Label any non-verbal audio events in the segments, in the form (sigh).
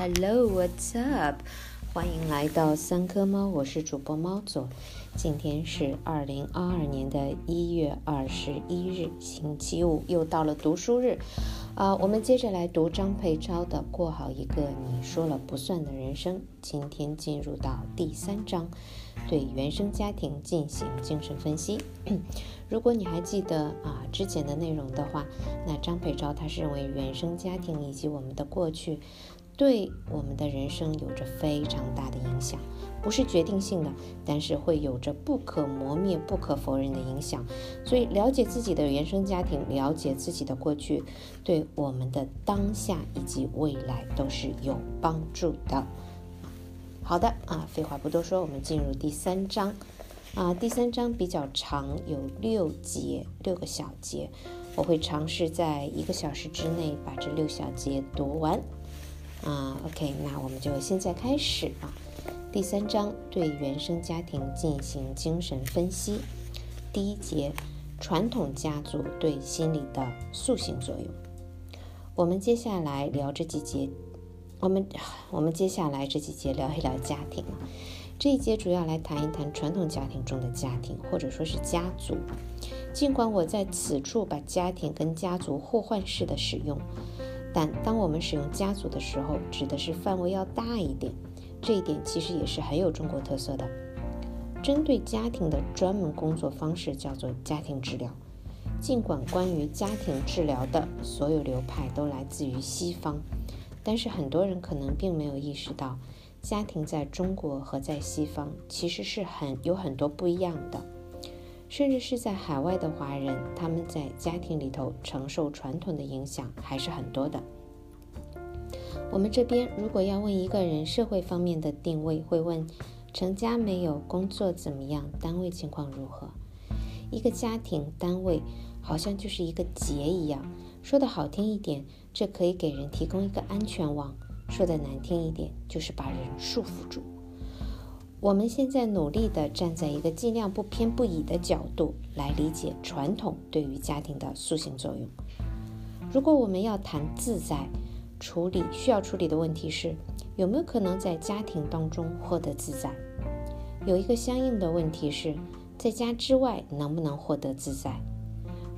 Hello, what's up？欢迎来到三颗猫，我是主播猫左。今天是二零二二年的一月二十一日，星期五，又到了读书日。啊，我们接着来读张佩超的《过好一个你说了不算的人生》。今天进入到第三章，对原生家庭进行精神分析。(coughs) 如果你还记得啊之前的内容的话，那张佩超他是认为原生家庭以及我们的过去。对我们的人生有着非常大的影响，不是决定性的，但是会有着不可磨灭、不可否认的影响。所以，了解自己的原生家庭，了解自己的过去，对我们的当下以及未来都是有帮助的。好的啊，废话不多说，我们进入第三章啊。第三章比较长，有六节，六个小节，我会尝试在一个小时之内把这六小节读完。啊，OK，那我们就现在开始啊。第三章对原生家庭进行精神分析。第一节，传统家族对心理的塑形作用。我们接下来聊这几节，我们我们接下来这几节聊一聊家庭啊。这一节主要来谈一谈传统家庭中的家庭，或者说是家族。尽管我在此处把家庭跟家族互换式的使用。但当我们使用家族的时候，指的是范围要大一点。这一点其实也是很有中国特色的。针对家庭的专门工作方式叫做家庭治疗。尽管关于家庭治疗的所有流派都来自于西方，但是很多人可能并没有意识到，家庭在中国和在西方其实是很有很多不一样的。甚至是在海外的华人，他们在家庭里头承受传统的影响还是很多的。我们这边如果要问一个人社会方面的定位，会问：成家没有？工作怎么样？单位情况如何？一个家庭单位好像就是一个结一样，说的好听一点，这可以给人提供一个安全网；说的难听一点，就是把人束缚住。我们现在努力地站在一个尽量不偏不倚的角度来理解传统对于家庭的塑形作用。如果我们要谈自在处理，需要处理的问题是有没有可能在家庭当中获得自在？有一个相应的问题是在家之外能不能获得自在？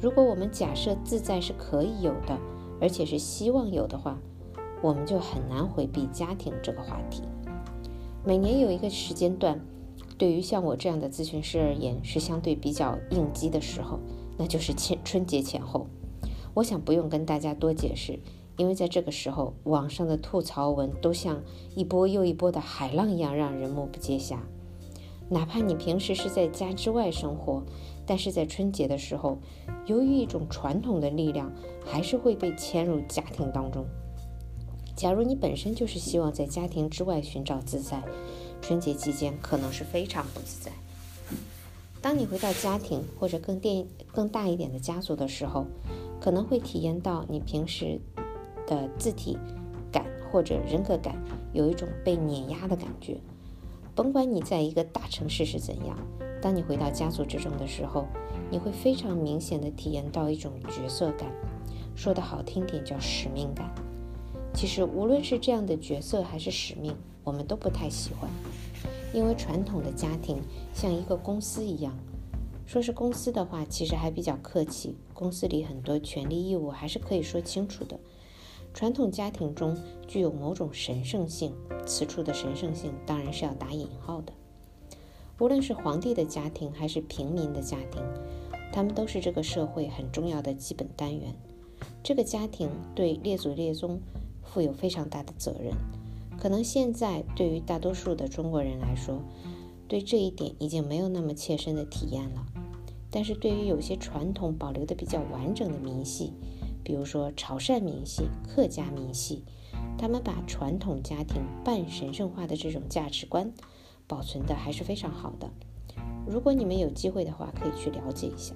如果我们假设自在是可以有的，而且是希望有的话，我们就很难回避家庭这个话题。每年有一个时间段，对于像我这样的咨询师而言是相对比较应激的时候，那就是前春节前后。我想不用跟大家多解释，因为在这个时候，网上的吐槽文都像一波又一波的海浪一样，让人目不接暇。哪怕你平时是在家之外生活，但是在春节的时候，由于一种传统的力量，还是会被牵入家庭当中。假如你本身就是希望在家庭之外寻找自在，春节期间可能是非常不自在。当你回到家庭或者更电更大一点的家族的时候，可能会体验到你平时的字体感或者人格感有一种被碾压的感觉。甭管你在一个大城市是怎样，当你回到家族之中的时候，你会非常明显的体验到一种角色感，说的好听点叫使命感。其实，无论是这样的角色还是使命，我们都不太喜欢，因为传统的家庭像一个公司一样。说是公司的话，其实还比较客气，公司里很多权利义务还是可以说清楚的。传统家庭中具有某种神圣性，此处的神圣性当然是要打引号的。无论是皇帝的家庭还是平民的家庭，他们都是这个社会很重要的基本单元。这个家庭对列祖列宗。负有非常大的责任，可能现在对于大多数的中国人来说，对这一点已经没有那么切身的体验了。但是对于有些传统保留的比较完整的民系，比如说潮汕民系、客家民系，他们把传统家庭半神圣化的这种价值观保存的还是非常好的。如果你们有机会的话，可以去了解一下。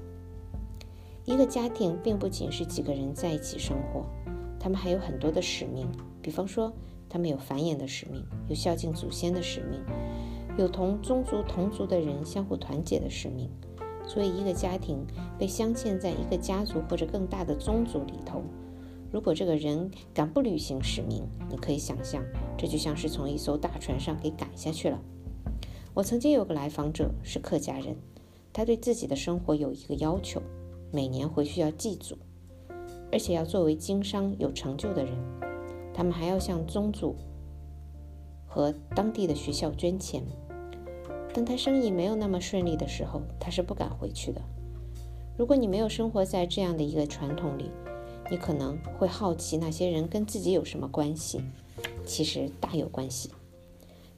一个家庭并不仅是几个人在一起生活。他们还有很多的使命，比方说，他们有繁衍的使命，有孝敬祖先的使命，有同宗族同族的人相互团结的使命。所以，一个家庭被镶嵌在一个家族或者更大的宗族里头，如果这个人敢不履行使命，你可以想象，这就像是从一艘大船上给赶下去了。我曾经有个来访者是客家人，他对自己的生活有一个要求，每年回去要祭祖，而且要作为经商有成就的人，他们还要向宗族和当地的学校捐钱。当他生意没有那么顺利的时候，他是不敢回去的。如果你没有生活在这样的一个传统里，你可能会好奇那些人跟自己有什么关系，其实大有关系。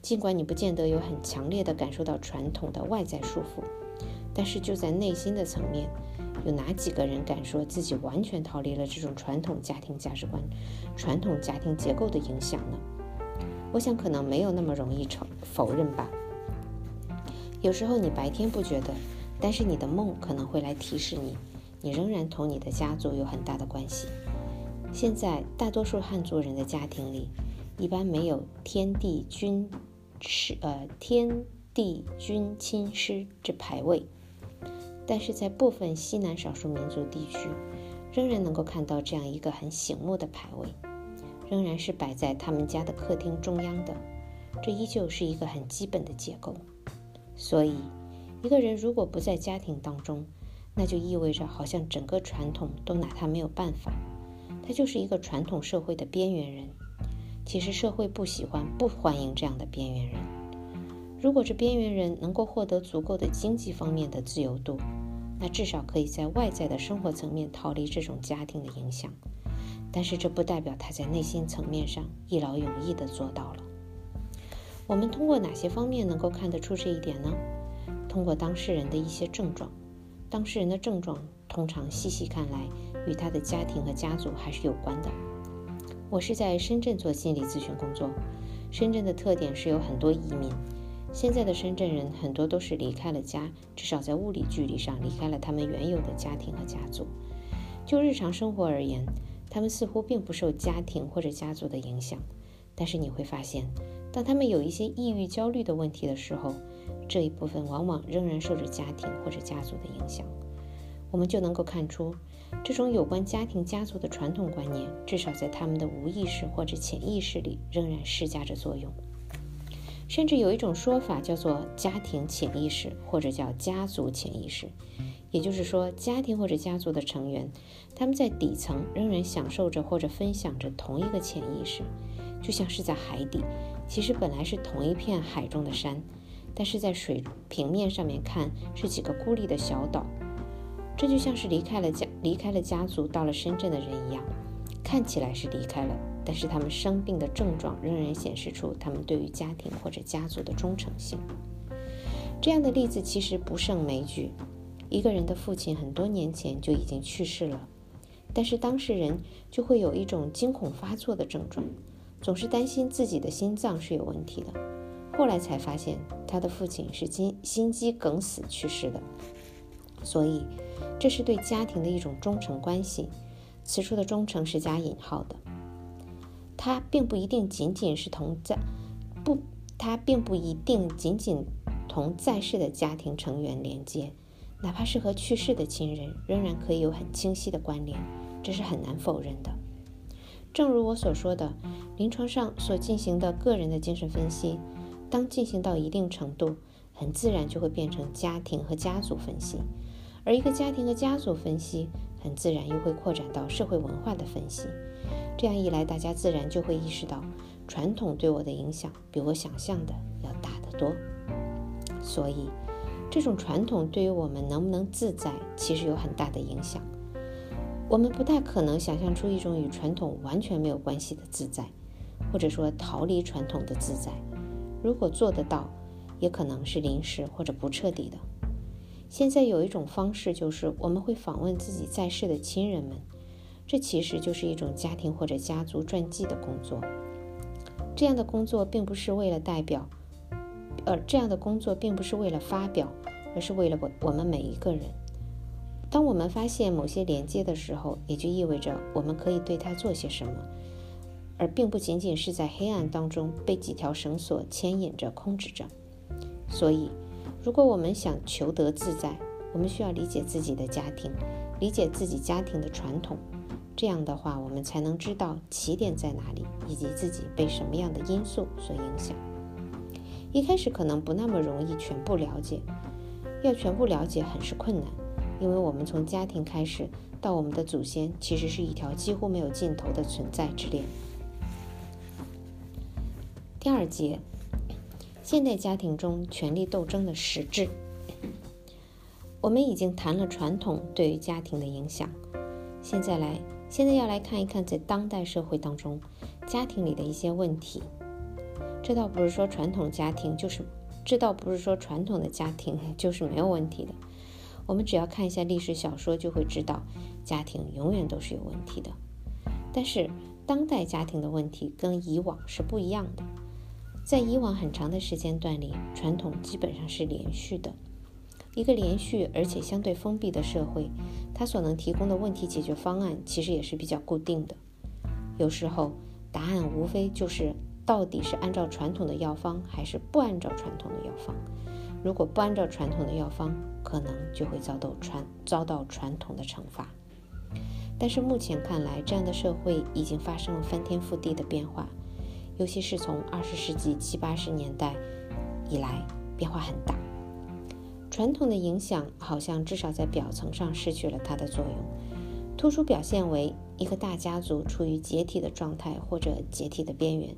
尽管你不见得有很强烈的感受到传统的外在束缚，但是就在内心的层面，有哪几个人敢说自己完全逃离了这种传统家庭价值观、传统家庭结构的影响呢？我想可能没有那么容易承否认吧。有时候你白天不觉得，但是你的梦可能会来提示你。你仍然同你的家族有很大的关系。现在，大多数汉族人的家庭里，一般没有天地君师，呃，天地君亲师这牌位，但是在部分西南少数民族地区，仍然能够看到这样一个很醒目的牌位，仍然是摆在他们家的客厅中央的。这依旧是一个很基本的结构。所以，一个人如果不在家庭当中，那就意味着，好像整个传统都拿他没有办法，他就是一个传统社会的边缘人。其实社会不喜欢、不欢迎这样的边缘人。如果这边缘人能够获得足够的经济方面的自由度，那至少可以在外在的生活层面逃离这种家庭的影响。但是这不代表他在内心层面上一劳永逸地做到了。我们通过哪些方面能够看得出这一点呢？通过当事人的一些症状。当事人的症状通常细细看来与他的家庭和家族还是有关的。我是在深圳做心理咨询工作。深圳的特点是有很多移民。现在的深圳人很多都是离开了家，至少在物理距离上离开了他们原有的家庭和家族。就日常生活而言，他们似乎并不受家庭或者家族的影响。但是你会发现，当他们有一些抑郁、焦虑的问题的时候，这一部分往往仍然受着家庭或者家族的影响，我们就能够看出，这种有关家庭家族的传统观念，至少在他们的无意识或者潜意识里仍然施加着作用。甚至有一种说法叫做家庭潜意识，或者叫家族潜意识，也就是说，家庭或者家族的成员，他们在底层仍然享受着或者分享着同一个潜意识，就像是在海底，其实本来是同一片海中的山。但是在水平面上面看是几个孤立的小岛，这就像是离开了家、离开了家族到了深圳的人一样，看起来是离开了，但是他们生病的症状仍然显示出他们对于家庭或者家族的忠诚性。这样的例子其实不胜枚举。一个人的父亲很多年前就已经去世了，但是当事人就会有一种惊恐发作的症状，总是担心自己的心脏是有问题的。后来才发现，他的父亲是心心肌梗死去世的，所以这是对家庭的一种忠诚关系。此处的忠诚是加引号的，他并不一定仅仅是同在不，他并不一定仅仅同在世的家庭成员连接，哪怕是和去世的亲人，仍然可以有很清晰的关联，这是很难否认的。正如我所说的，临床上所进行的个人的精神分析。当进行到一定程度，很自然就会变成家庭和家族分析，而一个家庭和家族分析，很自然又会扩展到社会文化的分析。这样一来，大家自然就会意识到，传统对我的影响比我想象的要大得多。所以，这种传统对于我们能不能自在，其实有很大的影响。我们不大可能想象出一种与传统完全没有关系的自在，或者说逃离传统的自在。如果做得到，也可能是临时或者不彻底的。现在有一种方式，就是我们会访问自己在世的亲人们，这其实就是一种家庭或者家族传记的工作。这样的工作并不是为了代表，呃，这样的工作并不是为了发表，而是为了我我们每一个人。当我们发现某些连接的时候，也就意味着我们可以对他做些什么。而并不仅仅是在黑暗当中被几条绳索牵引着、控制着。所以，如果我们想求得自在，我们需要理解自己的家庭，理解自己家庭的传统。这样的话，我们才能知道起点在哪里，以及自己被什么样的因素所影响。一开始可能不那么容易全部了解，要全部了解很是困难，因为我们从家庭开始到我们的祖先，其实是一条几乎没有尽头的存在之链。第二节，现代家庭中权力斗争的实质。我们已经谈了传统对于家庭的影响，现在来，现在要来看一看在当代社会当中家庭里的一些问题。这倒不是说传统家庭就是，这倒不是说传统的家庭 (laughs) 就是没有问题的。我们只要看一下历史小说，就会知道家庭永远都是有问题的。但是当代家庭的问题跟以往是不一样的。在以往很长的时间段里，传统基本上是连续的。一个连续而且相对封闭的社会，它所能提供的问题解决方案其实也是比较固定的。有时候答案无非就是。到底是按照传统的药方，还是不按照传统的药方？如果不按照传统的药方，可能就会遭到传遭到传统的惩罚。但是目前看来，这样的社会已经发生了翻天覆地的变化，尤其是从二十世纪七八十年代以来，变化很大。传统的影响好像至少在表层上失去了它的作用，突出表现为一个大家族处于解体的状态或者解体的边缘。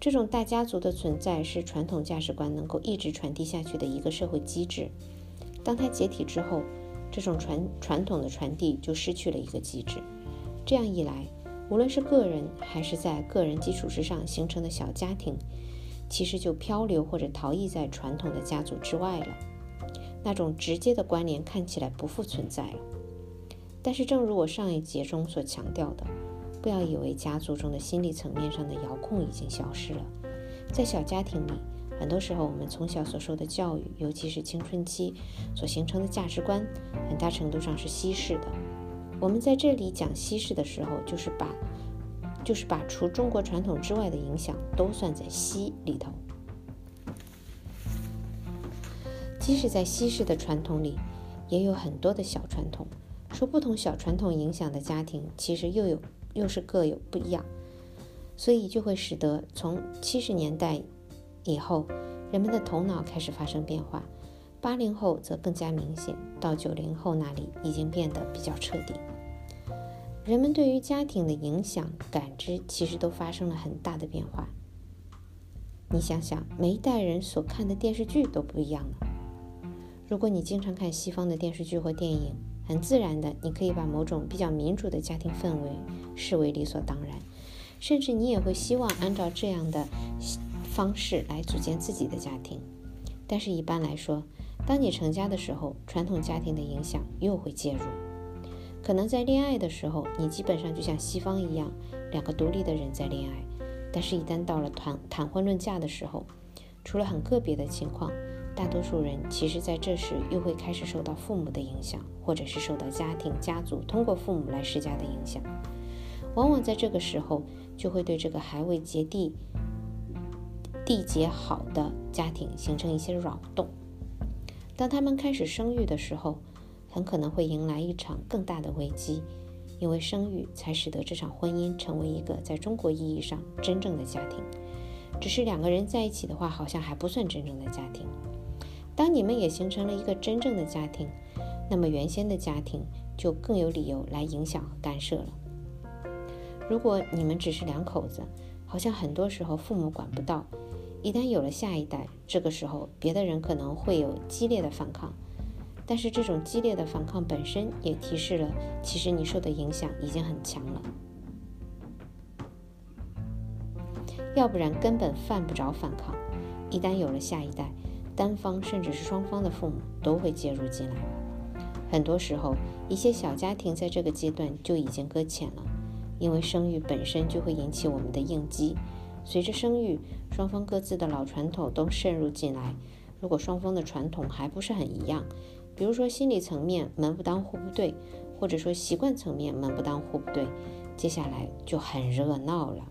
这种大家族的存在是传统价值观能够一直传递下去的一个社会机制。当它解体之后，这种传传统的传递就失去了一个机制。这样一来，无论是个人还是在个人基础之上形成的小家庭，其实就漂流或者逃逸在传统的家族之外了。那种直接的关联看起来不复存在了。但是，正如我上一节中所强调的。不要以为家族中的心理层面上的遥控已经消失了，在小家庭里，很多时候我们从小所受的教育，尤其是青春期所形成的价值观，很大程度上是西式的。我们在这里讲西式的时候，就是把就是把除中国传统之外的影响都算在西里头。即使在西式的传统里，也有很多的小传统，受不同小传统影响的家庭，其实又有。又是各有不一样，所以就会使得从七十年代以后，人们的头脑开始发生变化。八零后则更加明显，到九零后那里已经变得比较彻底。人们对于家庭的影响感知其实都发生了很大的变化。你想想，每一代人所看的电视剧都不一样了。如果你经常看西方的电视剧或电影，很自然的，你可以把某种比较民主的家庭氛围视为理所当然，甚至你也会希望按照这样的方式来组建自己的家庭。但是，一般来说，当你成家的时候，传统家庭的影响又会介入。可能在恋爱的时候，你基本上就像西方一样，两个独立的人在恋爱。但是，一旦到了谈谈婚论嫁的时候，除了很个别的情况，大多数人其实在这时又会开始受到父母的影响，或者是受到家庭、家族通过父母来施加的影响。往往在这个时候，就会对这个还未结缔、缔结好的家庭形成一些扰动。当他们开始生育的时候，很可能会迎来一场更大的危机，因为生育才使得这场婚姻成为一个在中国意义上真正的家庭。只是两个人在一起的话，好像还不算真正的家庭。当你们也形成了一个真正的家庭，那么原先的家庭就更有理由来影响和干涉了。如果你们只是两口子，好像很多时候父母管不到。一旦有了下一代，这个时候别的人可能会有激烈的反抗，但是这种激烈的反抗本身也提示了，其实你受的影响已经很强了。要不然根本犯不着反抗。一旦有了下一代，单方甚至是双方的父母都会介入进来。很多时候，一些小家庭在这个阶段就已经搁浅了，因为生育本身就会引起我们的应激。随着生育，双方各自的老传统都渗入进来。如果双方的传统还不是很一样，比如说心理层面门不当户不对，或者说习惯层面门不当户不对，接下来就很热闹了。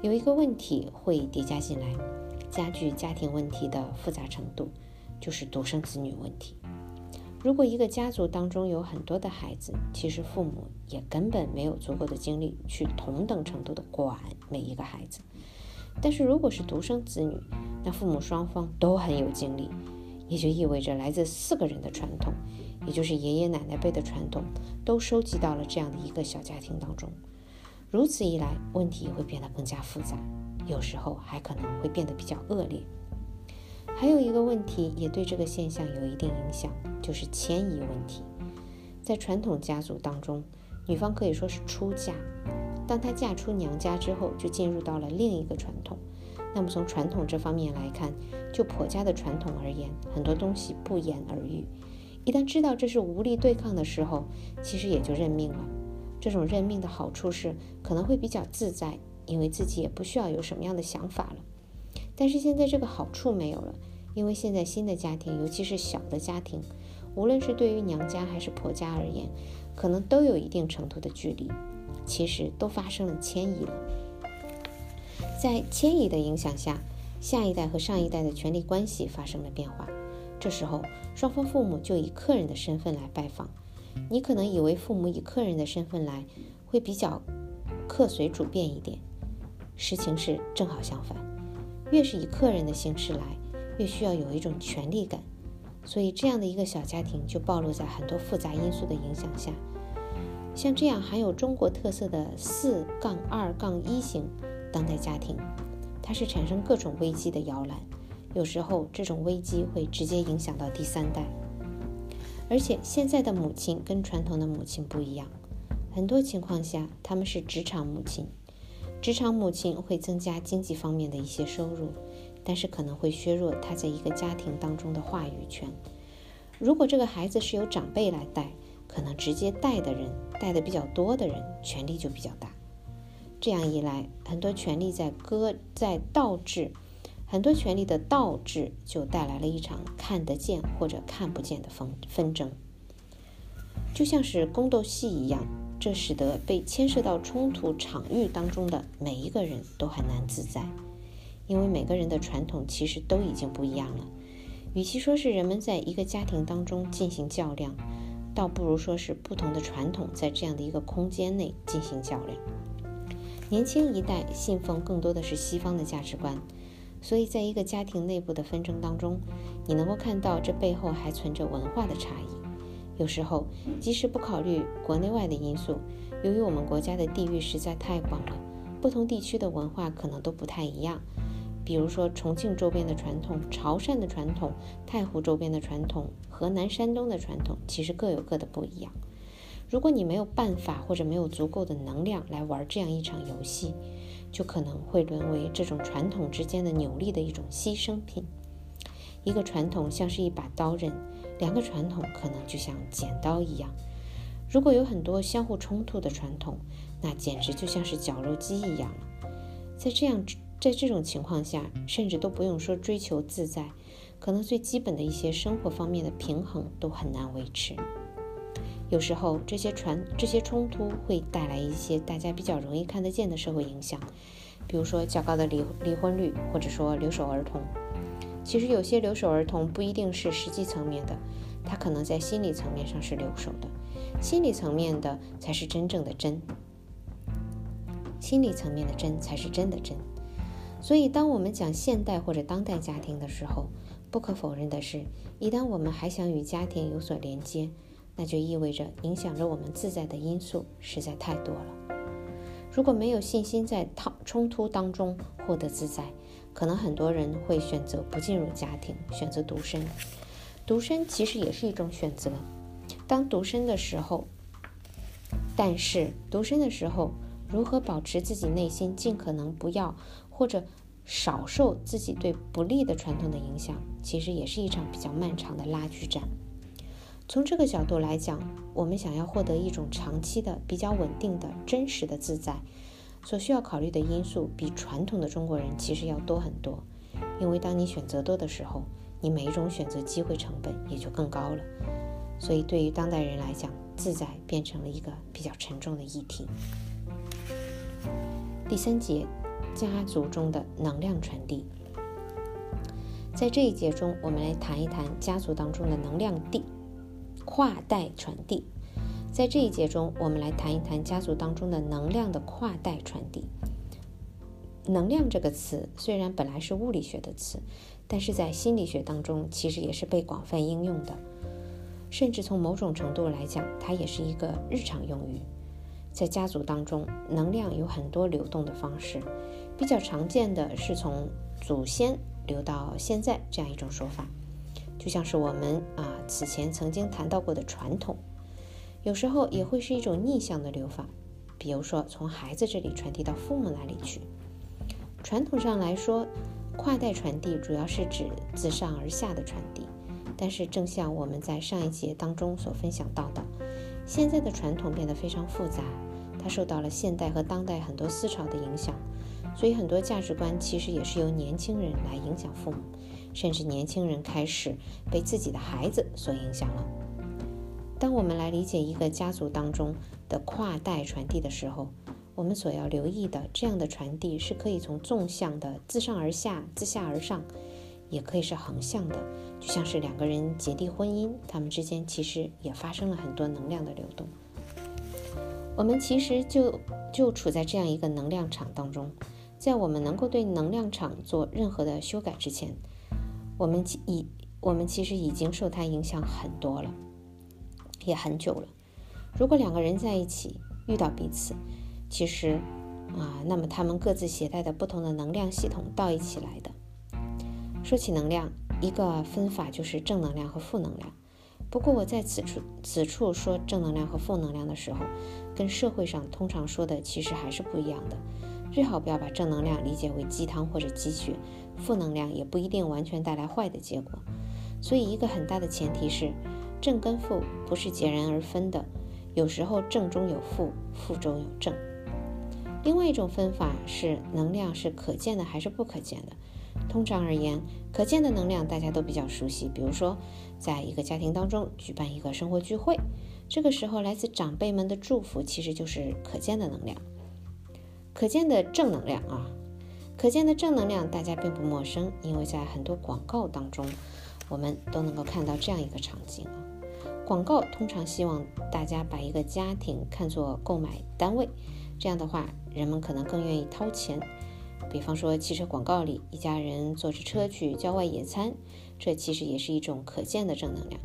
有一个问题会叠加进来。加剧家庭问题的复杂程度，就是独生子女问题。如果一个家族当中有很多的孩子，其实父母也根本没有足够的精力去同等程度的管每一个孩子。但是如果是独生子女，那父母双方都很有精力，也就意味着来自四个人的传统，也就是爷爷奶奶辈的传统，都收集到了这样的一个小家庭当中。如此一来，问题会变得更加复杂，有时候还可能会变得比较恶劣。还有一个问题也对这个现象有一定影响，就是迁移问题。在传统家族当中，女方可以说是出嫁，当她嫁出娘家之后，就进入到了另一个传统。那么从传统这方面来看，就婆家的传统而言，很多东西不言而喻。一旦知道这是无力对抗的时候，其实也就认命了。这种认命的好处是可能会比较自在，因为自己也不需要有什么样的想法了。但是现在这个好处没有了，因为现在新的家庭，尤其是小的家庭，无论是对于娘家还是婆家而言，可能都有一定程度的距离，其实都发生了迁移了。在迁移的影响下，下一代和上一代的权力关系发生了变化。这时候，双方父母就以客人的身份来拜访。你可能以为父母以客人的身份来会比较客随主便一点，实情是正好相反。越是以客人的形式来，越需要有一种权力感。所以，这样的一个小家庭就暴露在很多复杂因素的影响下。像这样含有中国特色的四杠二杠一型。当代家庭，它是产生各种危机的摇篮，有时候这种危机会直接影响到第三代。而且现在的母亲跟传统的母亲不一样，很多情况下他们是职场母亲，职场母亲会增加经济方面的一些收入，但是可能会削弱她在一个家庭当中的话语权。如果这个孩子是由长辈来带，可能直接带的人带的比较多的人，权力就比较大。这样一来，很多权力在搁在倒置，很多权力的倒置就带来了一场看得见或者看不见的纷纷争，就像是宫斗戏一样。这使得被牵涉到冲突场域当中的每一个人都很难自在，因为每个人的传统其实都已经不一样了。与其说是人们在一个家庭当中进行较量，倒不如说是不同的传统在这样的一个空间内进行较量。年轻一代信奉更多的是西方的价值观，所以在一个家庭内部的纷争当中，你能够看到这背后还存着文化的差异。有时候，即使不考虑国内外的因素，由于我们国家的地域实在太广了，不同地区的文化可能都不太一样。比如说，重庆周边的传统、潮汕的传统、太湖周边的传统、河南、山东的传统，其实各有各的不一样。如果你没有办法或者没有足够的能量来玩这样一场游戏，就可能会沦为这种传统之间的扭力的一种牺牲品。一个传统像是一把刀刃，两个传统可能就像剪刀一样。如果有很多相互冲突的传统，那简直就像是绞肉机一样了。在这样在这种情况下，甚至都不用说追求自在，可能最基本的一些生活方面的平衡都很难维持。有时候，这些传这些冲突会带来一些大家比较容易看得见的社会影响，比如说较高的离离婚率，或者说留守儿童。其实有些留守儿童不一定是实际层面的，他可能在心理层面上是留守的，心理层面的才是真正的真，心理层面的真才是真的真。所以，当我们讲现代或者当代家庭的时候，不可否认的是，一旦我们还想与家庭有所连接。那就意味着影响着我们自在的因素实在太多了。如果没有信心在套冲突当中获得自在，可能很多人会选择不进入家庭，选择独身。独身其实也是一种选择。当独身的时候，但是独身的时候，如何保持自己内心尽可能不要或者少受自己对不利的传统的影响，其实也是一场比较漫长的拉锯战。从这个角度来讲，我们想要获得一种长期的、比较稳定的、真实的自在，所需要考虑的因素比传统的中国人其实要多很多。因为当你选择多的时候，你每一种选择机会成本也就更高了。所以，对于当代人来讲，自在变成了一个比较沉重的议题。第三节，家族中的能量传递。在这一节中，我们来谈一谈家族当中的能量地。跨代传递。在这一节中，我们来谈一谈家族当中的能量的跨代传递。能量这个词虽然本来是物理学的词，但是在心理学当中其实也是被广泛应用的，甚至从某种程度来讲，它也是一个日常用语。在家族当中，能量有很多流动的方式，比较常见的是从祖先流到现在这样一种说法，就像是我们啊此前曾经谈到过的传统。有时候也会是一种逆向的流法，比如说从孩子这里传递到父母那里去。传统上来说，跨代传递主要是指自上而下的传递，但是正像我们在上一节当中所分享到的，现在的传统变得非常复杂，它受到了现代和当代很多思潮的影响，所以很多价值观其实也是由年轻人来影响父母，甚至年轻人开始被自己的孩子所影响了。当我们来理解一个家族当中的跨代传递的时候，我们所要留意的，这样的传递是可以从纵向的自上而下、自下而上，也可以是横向的，就像是两个人结缔婚姻，他们之间其实也发生了很多能量的流动。我们其实就就处在这样一个能量场当中，在我们能够对能量场做任何的修改之前，我们已我们其实已经受它影响很多了。也很久了。如果两个人在一起遇到彼此，其实啊，那么他们各自携带的不同的能量系统到一起来的。说起能量，一个分法就是正能量和负能量。不过我在此处此处说正能量和负能量的时候，跟社会上通常说的其实还是不一样的。最好不要把正能量理解为鸡汤或者鸡血，负能量也不一定完全带来坏的结果。所以一个很大的前提是。正跟负不是截然而分的，有时候正中有负，负中有正。另外一种分法是能量是可见的还是不可见的。通常而言，可见的能量大家都比较熟悉，比如说，在一个家庭当中举办一个生活聚会，这个时候来自长辈们的祝福其实就是可见的能量，可见的正能量啊。可见的正能量大家并不陌生，因为在很多广告当中，我们都能够看到这样一个场景啊。广告通常希望大家把一个家庭看作购买单位，这样的话，人们可能更愿意掏钱。比方说，汽车广告里，一家人坐着车去郊外野餐，这其实也是一种可见的正能量。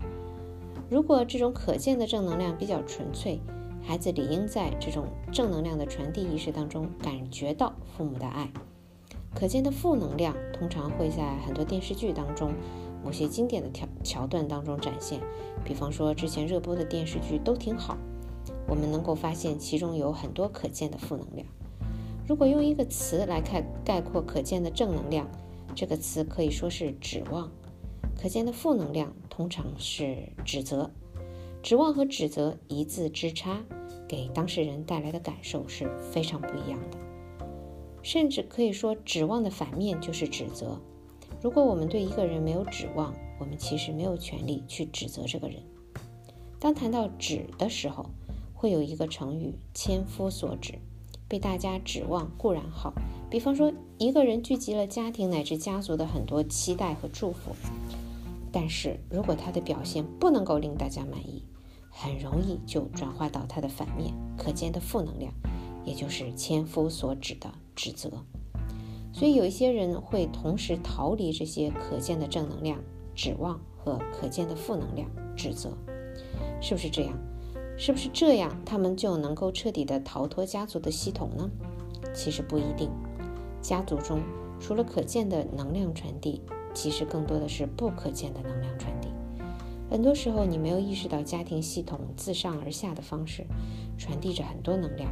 如果这种可见的正能量比较纯粹，孩子理应在这种正能量的传递意识当中感觉到父母的爱。可见的负能量通常会在很多电视剧当中。某些经典的桥桥段当中展现，比方说之前热播的电视剧都挺好，我们能够发现其中有很多可见的负能量。如果用一个词来看概括可见的正能量，这个词可以说是指望；可见的负能量通常是指责。指望和指责一字之差，给当事人带来的感受是非常不一样的，甚至可以说指望的反面就是指责。如果我们对一个人没有指望，我们其实没有权利去指责这个人。当谈到指的时候，会有一个成语“千夫所指”，被大家指望固然好。比方说，一个人聚集了家庭乃至家族的很多期待和祝福，但是如果他的表现不能够令大家满意，很容易就转化到他的反面，可见的负能量，也就是“千夫所指”的指责。所以有一些人会同时逃离这些可见的正能量指望和可见的负能量指责，是不是这样？是不是这样他们就能够彻底的逃脱家族的系统呢？其实不一定。家族中除了可见的能量传递，其实更多的是不可见的能量传递。很多时候你没有意识到家庭系统自上而下的方式传递着很多能量，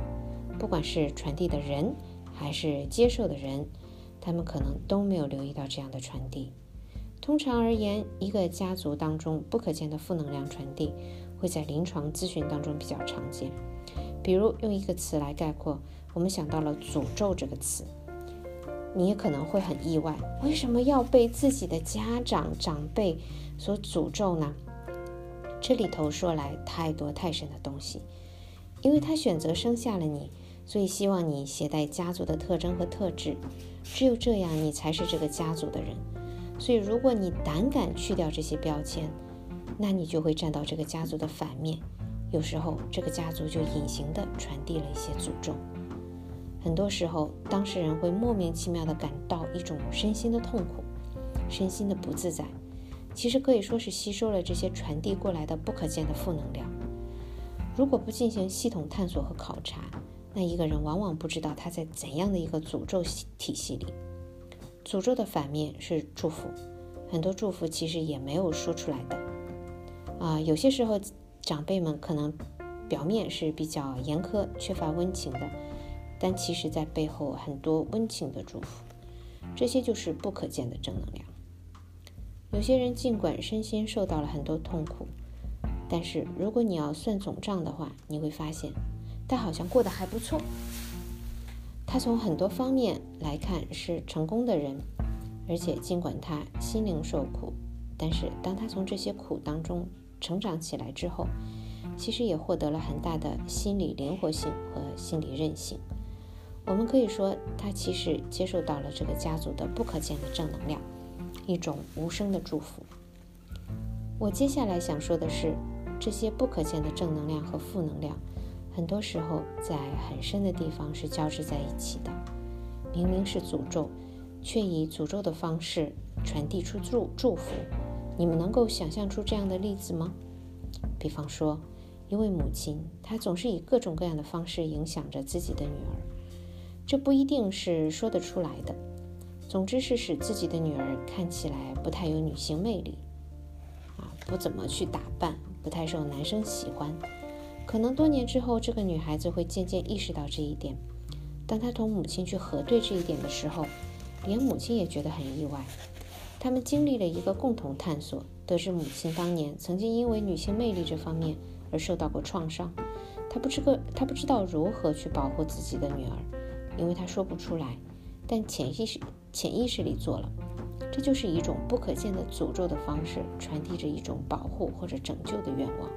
不管是传递的人还是接受的人。他们可能都没有留意到这样的传递。通常而言，一个家族当中不可见的负能量传递，会在临床咨询当中比较常见。比如用一个词来概括，我们想到了“诅咒”这个词，你也可能会很意外，为什么要被自己的家长长辈所诅咒呢？这里头说来太多太深的东西，因为他选择生下了你。所以希望你携带家族的特征和特质，只有这样，你才是这个家族的人。所以，如果你胆敢去掉这些标签，那你就会站到这个家族的反面。有时候，这个家族就隐形地传递了一些诅咒。很多时候，当事人会莫名其妙地感到一种身心的痛苦，身心的不自在。其实可以说是吸收了这些传递过来的不可见的负能量。如果不进行系统探索和考察，那一个人往往不知道他在怎样的一个诅咒体系里。诅咒的反面是祝福，很多祝福其实也没有说出来的。啊，有些时候。长辈们可能表面是比较严苛、缺乏温情的，但其实，在背后很多温情的祝福，这些就是不可见的正能量。有些人尽管身心受到了很多痛苦，但是如果你要算总账的话，你会发现他好像过得还不错。他从很多方面来看是成功的人，而且尽管他心灵受苦，但是当他从这些苦当中，成长起来之后，其实也获得了很大的心理灵活性和心理韧性。我们可以说，他其实接受到了这个家族的不可见的正能量，一种无声的祝福。我接下来想说的是，这些不可见的正能量和负能量，很多时候在很深的地方是交织在一起的。明明是诅咒，却以诅咒的方式传递出祝祝福。你们能够想象出这样的例子吗？比方说，一位母亲，她总是以各种各样的方式影响着自己的女儿，这不一定是说得出来的。总之是使自己的女儿看起来不太有女性魅力，啊，不怎么去打扮，不太受男生喜欢。可能多年之后，这个女孩子会渐渐意识到这一点。当她同母亲去核对这一点的时候，连母亲也觉得很意外。他们经历了一个共同探索，得知母亲当年曾经因为女性魅力这方面而受到过创伤。她不知个，她不知道如何去保护自己的女儿，因为她说不出来，但潜意识潜意识里做了。这就是一种不可见的诅咒的方式，传递着一种保护或者拯救的愿望。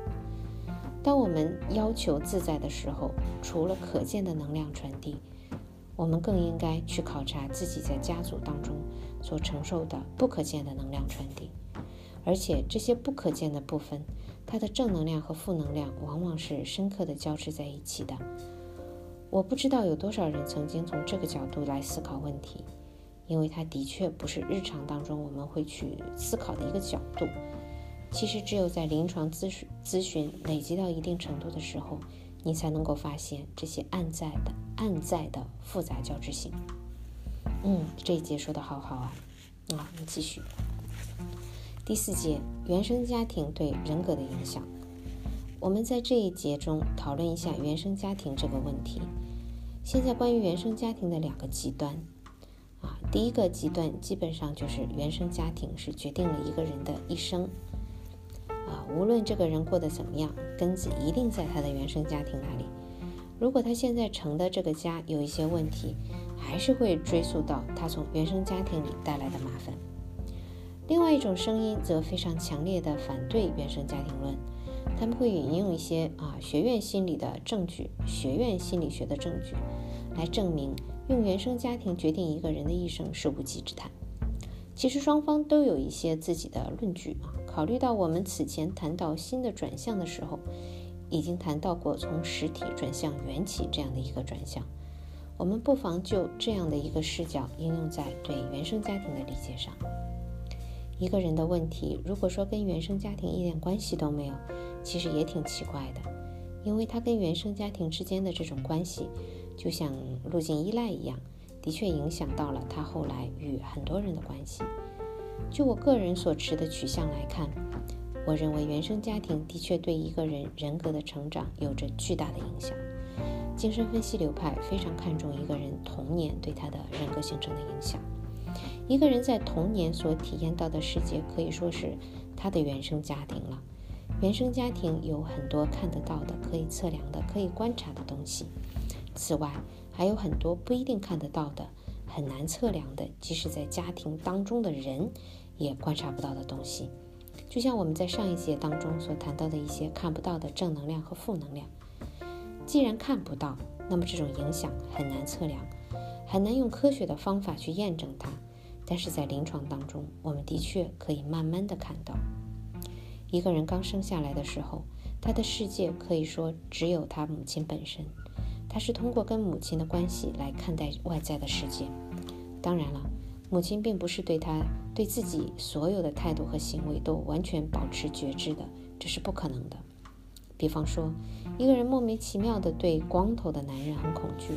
当我们要求自在的时候，除了可见的能量传递。我们更应该去考察自己在家族当中所承受的不可见的能量传递，而且这些不可见的部分，它的正能量和负能量往往是深刻的交织在一起的。我不知道有多少人曾经从这个角度来思考问题，因为它的确不是日常当中我们会去思考的一个角度。其实，只有在临床咨询咨询累积到一定程度的时候。你才能够发现这些暗在的、暗在的复杂交织性。嗯，这一节说的好好啊。啊，我们继续。第四节，原生家庭对人格的影响。我们在这一节中讨论一下原生家庭这个问题。现在关于原生家庭的两个极端。啊，第一个极端基本上就是原生家庭是决定了一个人的一生。啊，无论这个人过得怎么样，根子一定在他的原生家庭那里。如果他现在成的这个家有一些问题，还是会追溯到他从原生家庭里带来的麻烦。另外一种声音则非常强烈的反对原生家庭论，他们会引用一些啊学院心理的证据、学院心理学的证据，来证明用原生家庭决定一个人的一生是无稽之谈。其实双方都有一些自己的论据啊。考虑到我们此前谈到新的转向的时候，已经谈到过从实体转向缘起这样的一个转向，我们不妨就这样的一个视角应用在对原生家庭的理解上。一个人的问题，如果说跟原生家庭一点关系都没有，其实也挺奇怪的，因为他跟原生家庭之间的这种关系，就像路径依赖一样，的确影响到了他后来与很多人的关系。就我个人所持的取向来看，我认为原生家庭的确对一个人人格的成长有着巨大的影响。精神分析流派非常看重一个人童年对他的人格形成的影响。一个人在童年所体验到的世界，可以说是他的原生家庭了。原生家庭有很多看得到的、可以测量的、可以观察的东西，此外还有很多不一定看得到的。很难测量的，即使在家庭当中的人也观察不到的东西，就像我们在上一节当中所谈到的一些看不到的正能量和负能量。既然看不到，那么这种影响很难测量，很难用科学的方法去验证它。但是在临床当中，我们的确可以慢慢的看到，一个人刚生下来的时候，他的世界可以说只有他母亲本身。他是通过跟母亲的关系来看待外在的世界。当然了，母亲并不是对他对自己所有的态度和行为都完全保持觉知的，这是不可能的。比方说，一个人莫名其妙地对光头的男人很恐惧，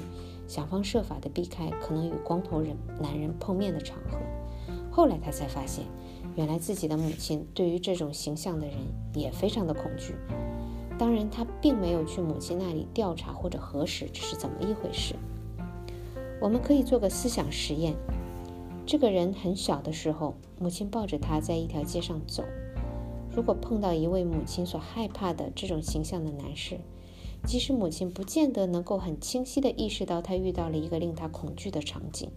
想方设法地避开可能与光头人男人碰面的场合。后来他才发现，原来自己的母亲对于这种形象的人也非常的恐惧。当然，他并没有去母亲那里调查或者核实这是怎么一回事。我们可以做个思想实验：这个人很小的时候，母亲抱着他在一条街上走。如果碰到一位母亲所害怕的这种形象的男士，即使母亲不见得能够很清晰地意识到他遇到了一个令他恐惧的场景，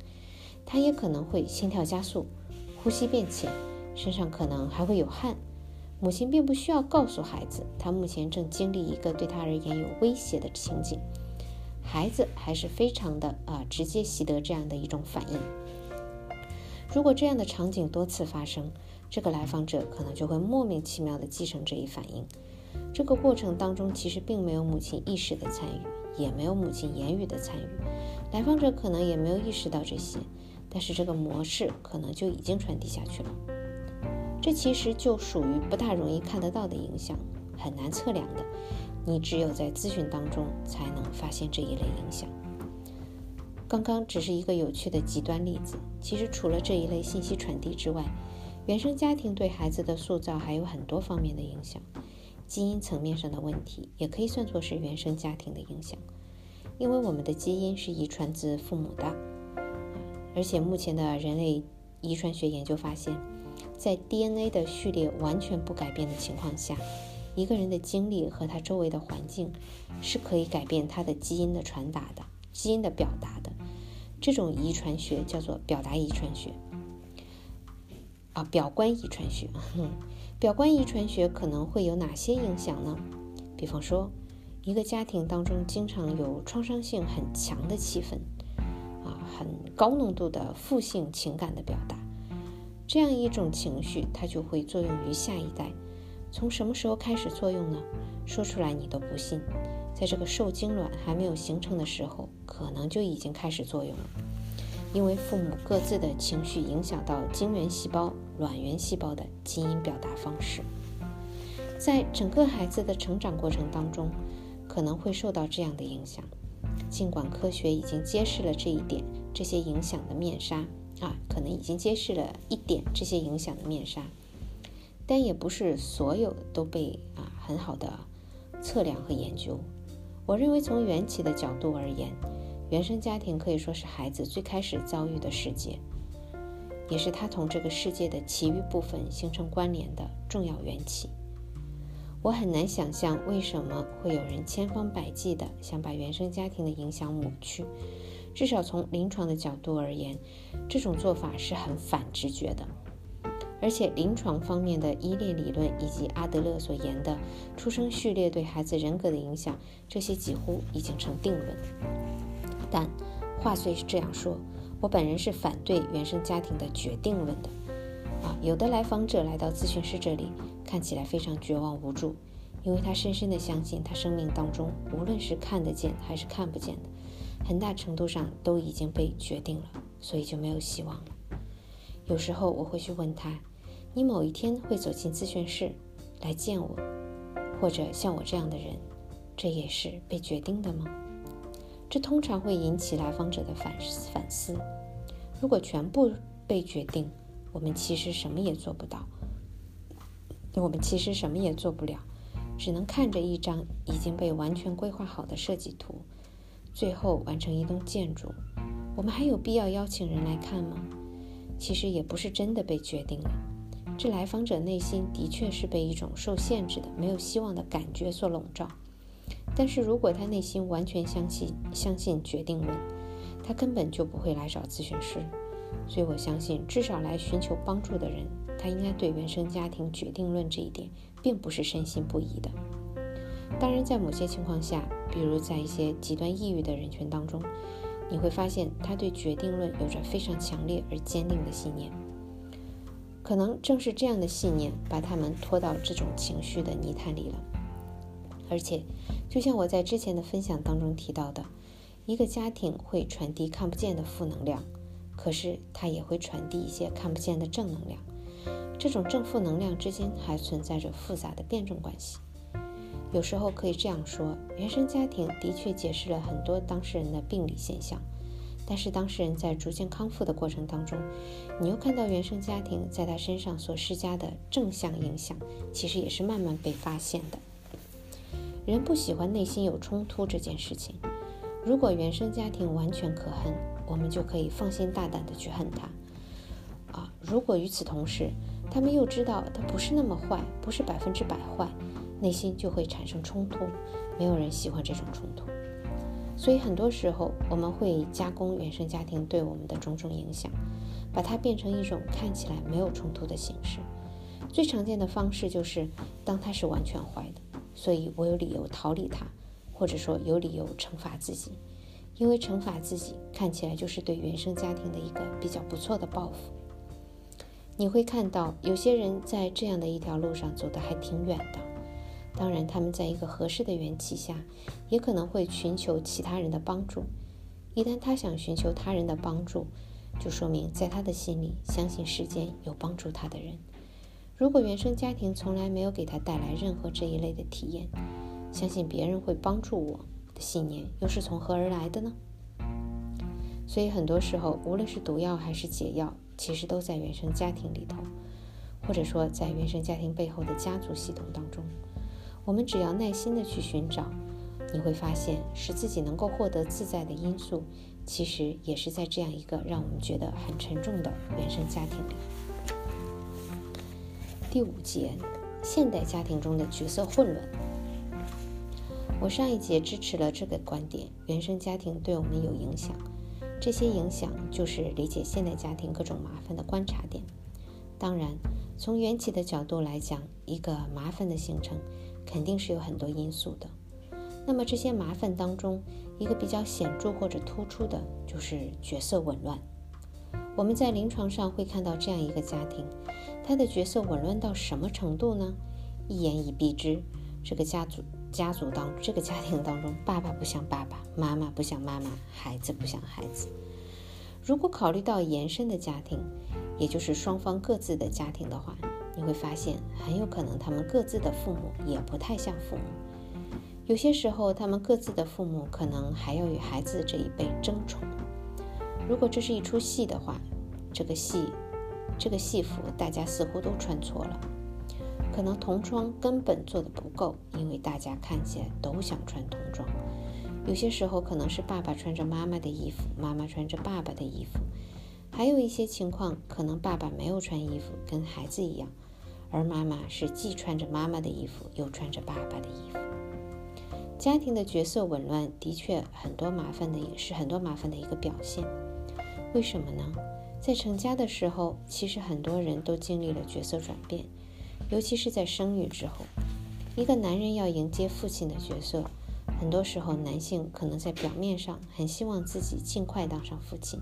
他也可能会心跳加速。呼吸变浅，身上可能还会有汗。母亲并不需要告诉孩子，他目前正经历一个对他而言有威胁的情景。孩子还是非常的啊，直接习得这样的一种反应。如果这样的场景多次发生，这个来访者可能就会莫名其妙地继承这一反应。这个过程当中其实并没有母亲意识的参与，也没有母亲言语的参与。来访者可能也没有意识到这些。但是这个模式可能就已经传递下去了，这其实就属于不大容易看得到的影响，很难测量的。你只有在咨询当中才能发现这一类影响。刚刚只是一个有趣的极端例子，其实除了这一类信息传递之外，原生家庭对孩子的塑造还有很多方面的影响。基因层面上的问题也可以算作是原生家庭的影响，因为我们的基因是遗传自父母的。而且，目前的人类遗传学研究发现，在 DNA 的序列完全不改变的情况下，一个人的经历和他周围的环境是可以改变他的基因的传达的、基因的表达的。这种遗传学叫做表达遗传学啊，表观遗传学。表观遗传学可能会有哪些影响呢？比方说，一个家庭当中经常有创伤性很强的气氛。啊很高浓度的负性情感的表达，这样一种情绪，它就会作用于下一代。从什么时候开始作用呢？说出来你都不信。在这个受精卵还没有形成的时候，可能就已经开始作用了。因为父母各自的情绪影响到精原细胞、卵原细胞的基因表达方式，在整个孩子的成长过程当中，可能会受到这样的影响。尽管科学已经揭示了这一点，这些影响的面纱啊，可能已经揭示了一点这些影响的面纱，但也不是所有都被啊很好的测量和研究。我认为从缘起的角度而言，原生家庭可以说是孩子最开始遭遇的世界，也是他同这个世界的其余部分形成关联的重要缘起。我很难想象为什么会有人千方百计地想把原生家庭的影响抹去。至少从临床的角度而言，这种做法是很反直觉的。而且，临床方面的依恋理论以及阿德勒所言的出生序列对孩子人格的影响，这些几乎已经成定论。但话虽是这样说，我本人是反对原生家庭的决定论的。啊，有的来访者来到咨询师这里。看起来非常绝望无助，因为他深深的相信，他生命当中无论是看得见还是看不见的，很大程度上都已经被决定了，所以就没有希望了。有时候我会去问他：“你某一天会走进咨询室来见我，或者像我这样的人，这也是被决定的吗？”这通常会引起来访者的反反思。如果全部被决定，我们其实什么也做不到。我们其实什么也做不了，只能看着一张已经被完全规划好的设计图，最后完成一栋建筑。我们还有必要邀请人来看吗？其实也不是真的被决定了。这来访者内心的确是被一种受限制的、没有希望的感觉所笼罩。但是如果他内心完全相信相信决定论，他根本就不会来找咨询师。所以我相信，至少来寻求帮助的人。他应该对原生家庭决定论这一点并不是深信不疑的。当然，在某些情况下，比如在一些极端抑郁的人群当中，你会发现他对决定论有着非常强烈而坚定的信念。可能正是这样的信念把他们拖到这种情绪的泥潭里了。而且，就像我在之前的分享当中提到的，一个家庭会传递看不见的负能量，可是它也会传递一些看不见的正能量。这种正负能量之间还存在着复杂的辩证关系。有时候可以这样说：原生家庭的确解释了很多当事人的病理现象。但是当事人在逐渐康复的过程当中，你又看到原生家庭在他身上所施加的正向影响，其实也是慢慢被发现的。人不喜欢内心有冲突这件事情。如果原生家庭完全可恨，我们就可以放心大胆的去恨他。啊，如果与此同时，他们又知道他不是那么坏，不是百分之百坏，内心就会产生冲突。没有人喜欢这种冲突。所以很多时候，我们会加工原生家庭对我们的种种影响，把它变成一种看起来没有冲突的形式。最常见的方式就是，当它是完全坏的，所以我有理由逃离它，或者说有理由惩罚自己，因为惩罚自己看起来就是对原生家庭的一个比较不错的报复。你会看到有些人在这样的一条路上走得还挺远的。当然，他们在一个合适的缘起下，也可能会寻求其他人的帮助。一旦他想寻求他人的帮助，就说明在他的心里相信世间有帮助他的人。如果原生家庭从来没有给他带来任何这一类的体验，相信别人会帮助我的信念又是从何而来的呢？所以很多时候，无论是毒药还是解药，其实都在原生家庭里头，或者说在原生家庭背后的家族系统当中。我们只要耐心的去寻找，你会发现使自己能够获得自在的因素，其实也是在这样一个让我们觉得很沉重的原生家庭里。第五节，现代家庭中的角色混乱。我上一节支持了这个观点：原生家庭对我们有影响，这些影响就是理解现代家庭各种麻烦的观察点。当然，从缘起的角度来讲，一个麻烦的形成。肯定是有很多因素的。那么这些麻烦当中，一个比较显著或者突出的就是角色紊乱。我们在临床上会看到这样一个家庭，他的角色紊乱到什么程度呢？一言以蔽之，这个家族家族当这个家庭当中，爸爸不像爸爸，妈妈不像妈妈，孩子不像孩子。如果考虑到延伸的家庭，也就是双方各自的家庭的话。你会发现，很有可能他们各自的父母也不太像父母。有些时候，他们各自的父母可能还要与孩子这一辈争宠。如果这是一出戏的话，这个戏，这个戏服大家似乎都穿错了。可能童装根本做的不够，因为大家看起来都想穿童装。有些时候可能是爸爸穿着妈妈的衣服，妈妈穿着爸爸的衣服。还有一些情况，可能爸爸没有穿衣服，跟孩子一样。而妈妈是既穿着妈妈的衣服，又穿着爸爸的衣服。家庭的角色紊乱的确很多麻烦的，也是很多麻烦的一个表现。为什么呢？在成家的时候，其实很多人都经历了角色转变，尤其是在生育之后。一个男人要迎接父亲的角色，很多时候男性可能在表面上很希望自己尽快当上父亲，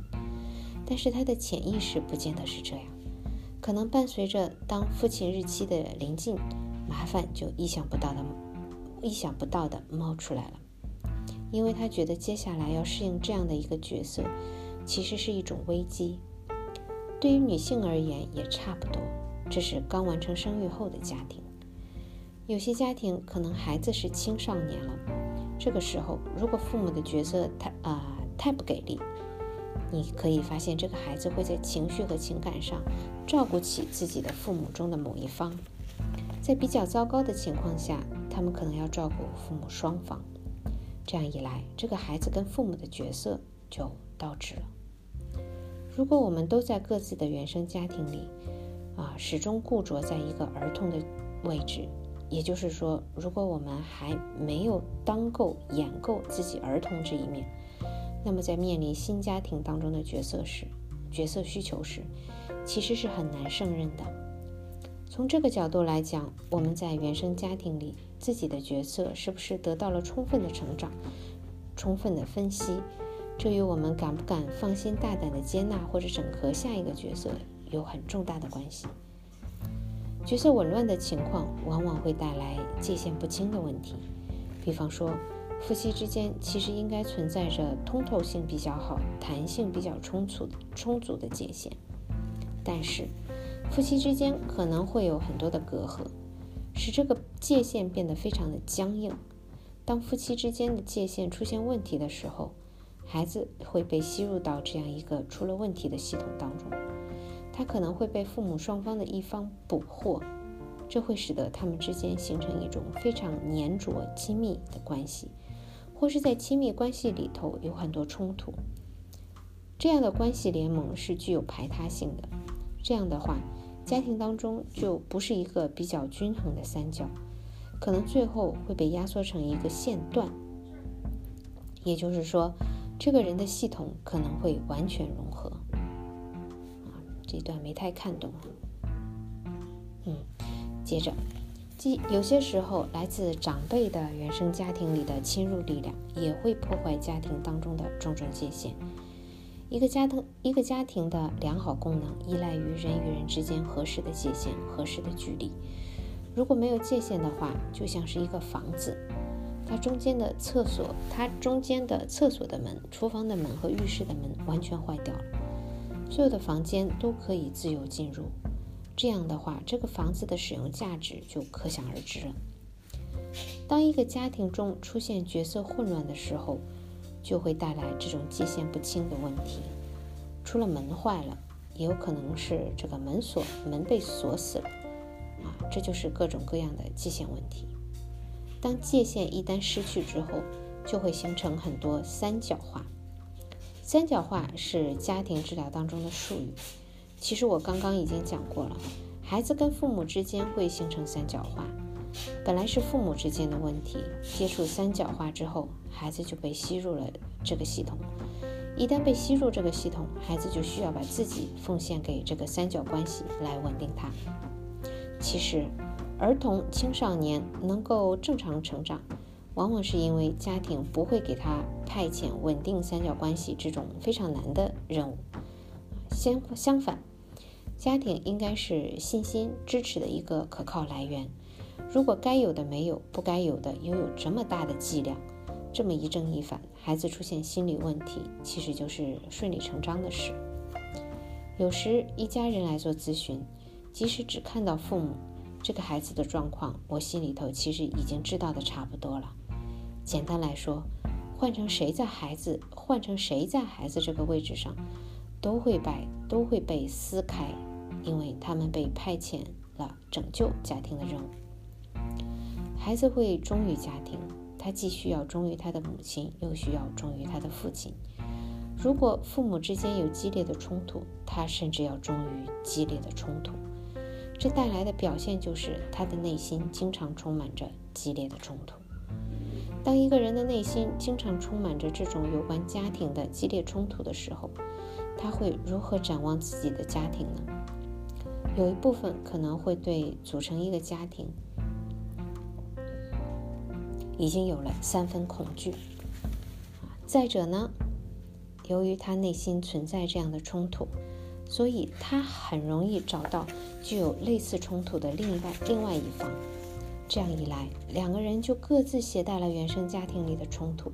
但是他的潜意识不见得是这样。可能伴随着当父亲日期的临近，麻烦就意想不到的、意想不到的冒出来了。因为他觉得接下来要适应这样的一个角色，其实是一种危机。对于女性而言也差不多。这是刚完成生育后的家庭，有些家庭可能孩子是青少年了，这个时候如果父母的角色太啊太不给力。你可以发现，这个孩子会在情绪和情感上照顾起自己的父母中的某一方。在比较糟糕的情况下，他们可能要照顾父母双方。这样一来，这个孩子跟父母的角色就倒置了。如果我们都在各自的原生家庭里，啊，始终固着在一个儿童的位置，也就是说，如果我们还没有当够演够自己儿童这一面。那么，在面临新家庭当中的角色时，角色需求时，其实是很难胜任的。从这个角度来讲，我们在原生家庭里自己的角色是不是得到了充分的成长、充分的分析，这与我们敢不敢放心大胆的接纳或者整合下一个角色有很重大的关系。角色紊乱的情况往往会带来界限不清的问题。比方说，夫妻之间其实应该存在着通透性比较好、弹性比较充足、充足的界限，但是夫妻之间可能会有很多的隔阂，使这个界限变得非常的僵硬。当夫妻之间的界限出现问题的时候，孩子会被吸入到这样一个出了问题的系统当中，他可能会被父母双方的一方捕获。这会使得他们之间形成一种非常粘着、亲密的关系，或是在亲密关系里头有很多冲突。这样的关系联盟是具有排他性的。这样的话，家庭当中就不是一个比较均衡的三角，可能最后会被压缩成一个线段。也就是说，这个人的系统可能会完全融合。啊，这段没太看懂。嗯。接着，即有些时候，来自长辈的原生家庭里的侵入力量，也会破坏家庭当中的种种界限。一个家庭，一个家庭的良好功能，依赖于人与人之间合适的界限、合适的距离。如果没有界限的话，就像是一个房子，它中间的厕所，它中间的厕所的门、厨房的门和浴室的门完全坏掉了，所有的房间都可以自由进入。这样的话，这个房子的使用价值就可想而知了。当一个家庭中出现角色混乱的时候，就会带来这种界限不清的问题。除了门坏了，也有可能是这个门锁门被锁死了啊，这就是各种各样的界限问题。当界限一旦失去之后，就会形成很多三角化。三角化是家庭治疗当中的术语。其实我刚刚已经讲过了，孩子跟父母之间会形成三角化，本来是父母之间的问题，接触三角化之后，孩子就被吸入了这个系统。一旦被吸入这个系统，孩子就需要把自己奉献给这个三角关系来稳定他。其实，儿童青少年能够正常成长，往往是因为家庭不会给他派遣稳定三角关系这种非常难的任务。相相反。家庭应该是信心支持的一个可靠来源。如果该有的没有，不该有的又有这么大的剂量，这么一正一反，孩子出现心理问题，其实就是顺理成章的事。有时一家人来做咨询，即使只看到父母，这个孩子的状况，我心里头其实已经知道的差不多了。简单来说，换成谁在孩子，换成谁在孩子这个位置上，都会被都会被撕开。因为他们被派遣了拯救家庭的任务，孩子会忠于家庭，他既需要忠于他的母亲，又需要忠于他的父亲。如果父母之间有激烈的冲突，他甚至要忠于激烈的冲突。这带来的表现就是他的内心经常充满着激烈的冲突。当一个人的内心经常充满着这种有关家庭的激烈冲突的时候，他会如何展望自己的家庭呢？有一部分可能会对组成一个家庭已经有了三分恐惧。再者呢，由于他内心存在这样的冲突，所以他很容易找到具有类似冲突的另外另外一方。这样一来，两个人就各自携带了原生家庭里的冲突。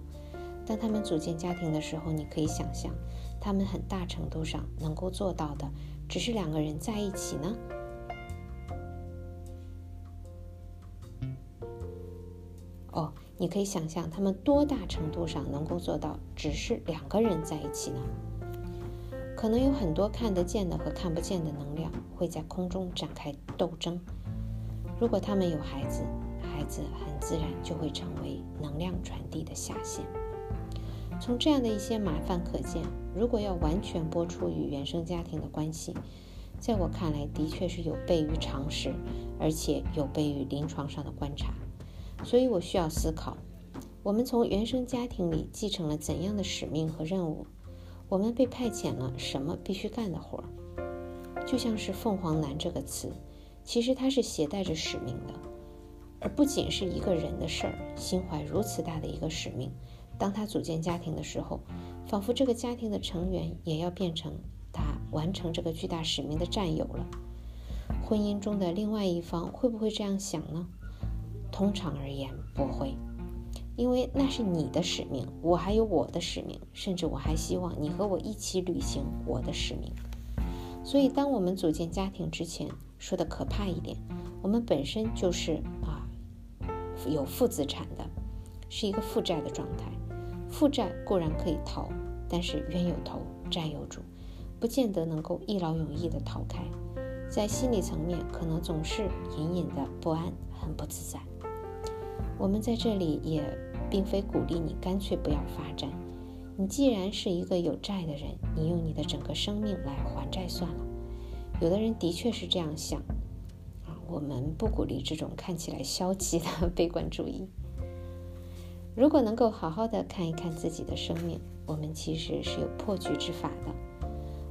当他们组建家庭的时候，你可以想象，他们很大程度上能够做到的。只是两个人在一起呢？哦，你可以想象他们多大程度上能够做到只是两个人在一起呢？可能有很多看得见的和看不见的能量会在空中展开斗争。如果他们有孩子，孩子很自然就会成为能量传递的下线。从这样的一些麻烦可见，如果要完全拨出与原生家庭的关系，在我看来，的确是有悖于常识，而且有悖于临床上的观察。所以我需要思考：我们从原生家庭里继承了怎样的使命和任务？我们被派遣了什么必须干的活儿？就像是“凤凰男”这个词，其实它是携带着使命的，而不仅是一个人的事儿。心怀如此大的一个使命。当他组建家庭的时候，仿佛这个家庭的成员也要变成他完成这个巨大使命的战友了。婚姻中的另外一方会不会这样想呢？通常而言不会，因为那是你的使命，我还有我的使命，甚至我还希望你和我一起履行我的使命。所以，当我们组建家庭之前，说的可怕一点，我们本身就是啊有负资产的，是一个负债的状态。负债固然可以逃，但是冤有头债有主，不见得能够一劳永逸的逃开。在心理层面，可能总是隐隐的不安，很不自在。我们在这里也并非鼓励你干脆不要发展。你既然是一个有债的人，你用你的整个生命来还债算了。有的人的确是这样想啊，我们不鼓励这种看起来消极的 (laughs) 悲观主义。如果能够好好的看一看自己的生命，我们其实是有破局之法的。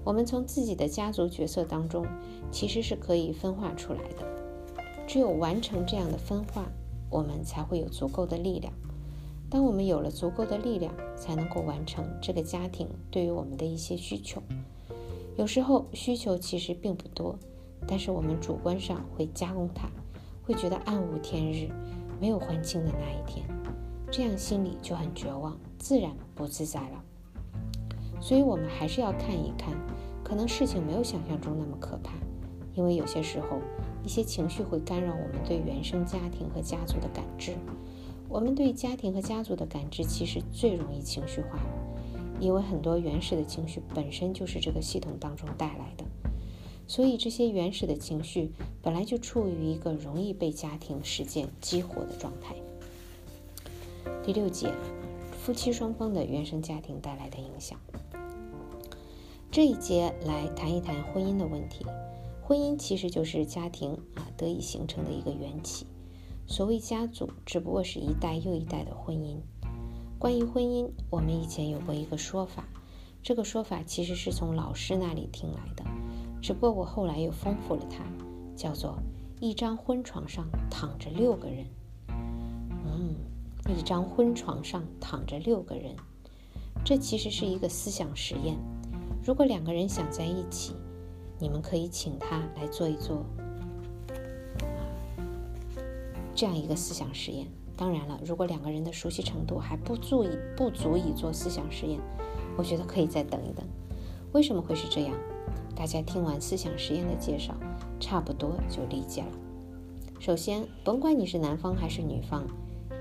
我们从自己的家族角色当中，其实是可以分化出来的。只有完成这样的分化，我们才会有足够的力量。当我们有了足够的力量，才能够完成这个家庭对于我们的一些需求。有时候需求其实并不多，但是我们主观上会加工它，会觉得暗无天日，没有还清的那一天。这样心里就很绝望，自然不自在了。所以，我们还是要看一看，可能事情没有想象中那么可怕。因为有些时候，一些情绪会干扰我们对原生家庭和家族的感知。我们对家庭和家族的感知其实最容易情绪化，因为很多原始的情绪本身就是这个系统当中带来的。所以，这些原始的情绪本来就处于一个容易被家庭事件激活的状态。第六节，夫妻双方的原生家庭带来的影响。这一节来谈一谈婚姻的问题。婚姻其实就是家庭啊得以形成的一个缘起。所谓家族，只不过是一代又一代的婚姻。关于婚姻，我们以前有过一个说法，这个说法其实是从老师那里听来的，只不过我后来又丰富了它，叫做一张婚床上躺着六个人。一张婚床上躺着六个人，这其实是一个思想实验。如果两个人想在一起，你们可以请他来做一做这样一个思想实验。当然了，如果两个人的熟悉程度还不足以不足以做思想实验，我觉得可以再等一等。为什么会是这样？大家听完思想实验的介绍，差不多就理解了。首先，甭管你是男方还是女方。